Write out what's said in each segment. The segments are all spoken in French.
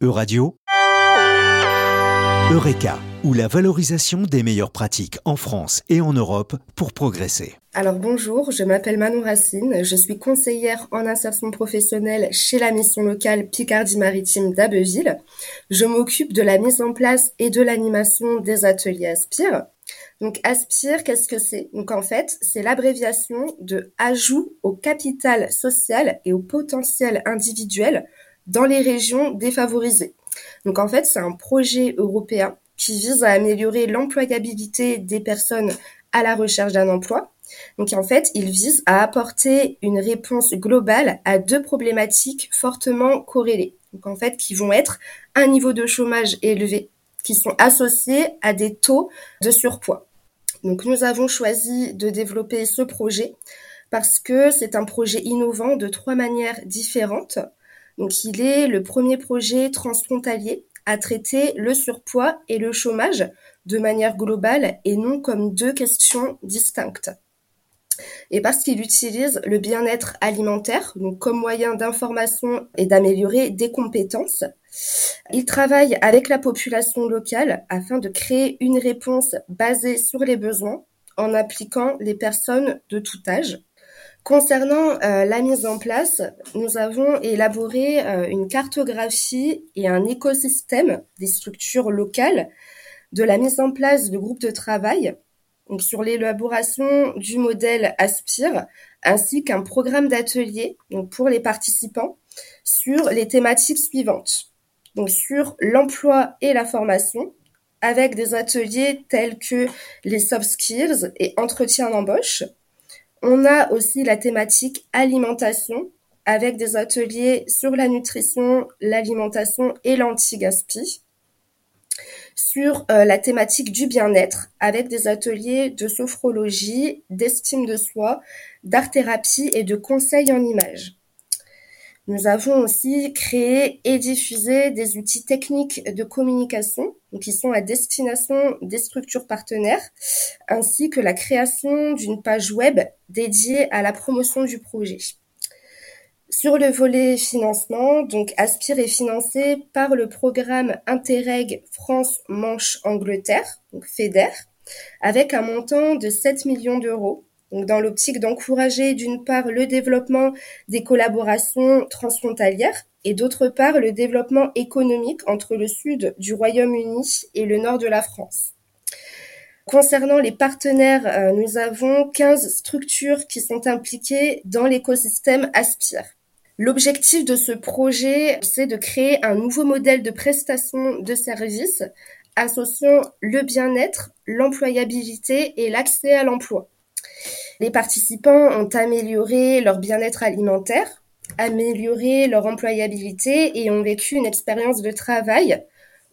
Euradio, Eureka, ou la valorisation des meilleures pratiques en France et en Europe pour progresser. Alors bonjour, je m'appelle Manon Racine, je suis conseillère en insertion professionnelle chez la mission locale Picardie-Maritime d'Abbeville. Je m'occupe de la mise en place et de l'animation des ateliers Aspire. Donc Aspire, qu'est-ce que c'est? Donc en fait, c'est l'abréviation de ajout au capital social et au potentiel individuel dans les régions défavorisées. Donc en fait, c'est un projet européen qui vise à améliorer l'employabilité des personnes à la recherche d'un emploi. Donc en fait, il vise à apporter une réponse globale à deux problématiques fortement corrélées. Donc en fait, qui vont être un niveau de chômage élevé, qui sont associés à des taux de surpoids. Donc nous avons choisi de développer ce projet parce que c'est un projet innovant de trois manières différentes. Donc il est le premier projet transfrontalier à traiter le surpoids et le chômage de manière globale et non comme deux questions distinctes. Et parce qu'il utilise le bien-être alimentaire donc comme moyen d'information et d'améliorer des compétences, il travaille avec la population locale afin de créer une réponse basée sur les besoins en appliquant les personnes de tout âge. Concernant euh, la mise en place, nous avons élaboré euh, une cartographie et un écosystème des structures locales de la mise en place de groupes de travail donc sur l'élaboration du modèle Aspire, ainsi qu'un programme d'atelier pour les participants sur les thématiques suivantes. Donc sur l'emploi et la formation, avec des ateliers tels que les soft skills et entretien d'embauche, on a aussi la thématique alimentation avec des ateliers sur la nutrition, l'alimentation et l'anti-gaspi. Sur euh, la thématique du bien-être avec des ateliers de sophrologie, d'estime de soi, d'art-thérapie et de conseils en images. Nous avons aussi créé et diffusé des outils techniques de communication qui sont à destination des structures partenaires, ainsi que la création d'une page web dédiée à la promotion du projet. Sur le volet financement, donc Aspire est financé par le programme Interreg France Manche Angleterre, FEDER, avec un montant de 7 millions d'euros donc dans l'optique d'encourager d'une part le développement des collaborations transfrontalières et d'autre part le développement économique entre le sud du Royaume-Uni et le nord de la France. Concernant les partenaires, euh, nous avons 15 structures qui sont impliquées dans l'écosystème Aspire. L'objectif de ce projet, c'est de créer un nouveau modèle de prestation de services associant le bien-être, l'employabilité et l'accès à l'emploi. Les participants ont amélioré leur bien-être alimentaire, amélioré leur employabilité et ont vécu une expérience de travail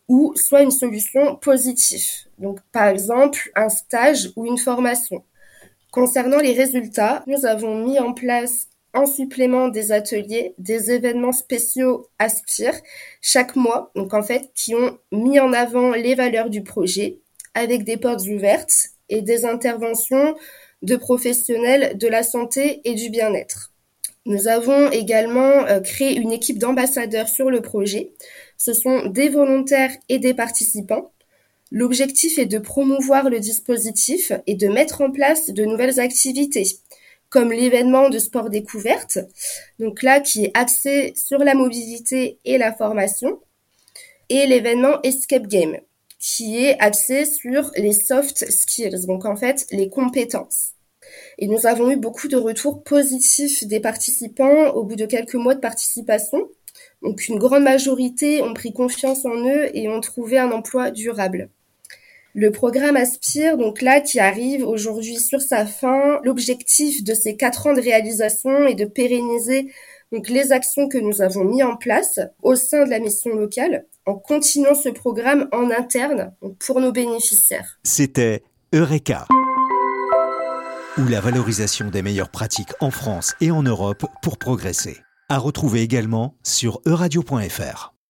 ou soit une solution positive. Donc, par exemple, un stage ou une formation. Concernant les résultats, nous avons mis en place en supplément des ateliers, des événements spéciaux Aspire chaque mois, donc en fait, qui ont mis en avant les valeurs du projet avec des portes ouvertes et des interventions de professionnels de la santé et du bien-être. Nous avons également euh, créé une équipe d'ambassadeurs sur le projet. Ce sont des volontaires et des participants. L'objectif est de promouvoir le dispositif et de mettre en place de nouvelles activités, comme l'événement de sport découverte, donc là qui est axé sur la mobilité et la formation, et l'événement Escape Game, qui est axé sur les soft skills, donc en fait les compétences. Et nous avons eu beaucoup de retours positifs des participants au bout de quelques mois de participation. Donc une grande majorité ont pris confiance en eux et ont trouvé un emploi durable. Le programme Aspire, donc là, qui arrive aujourd'hui sur sa fin, l'objectif de ces quatre ans de réalisation est de pérenniser donc les actions que nous avons mis en place au sein de la mission locale en continuant ce programme en interne pour nos bénéficiaires. C'était Eureka ou la valorisation des meilleures pratiques en France et en Europe pour progresser. À retrouver également sur euradio.fr.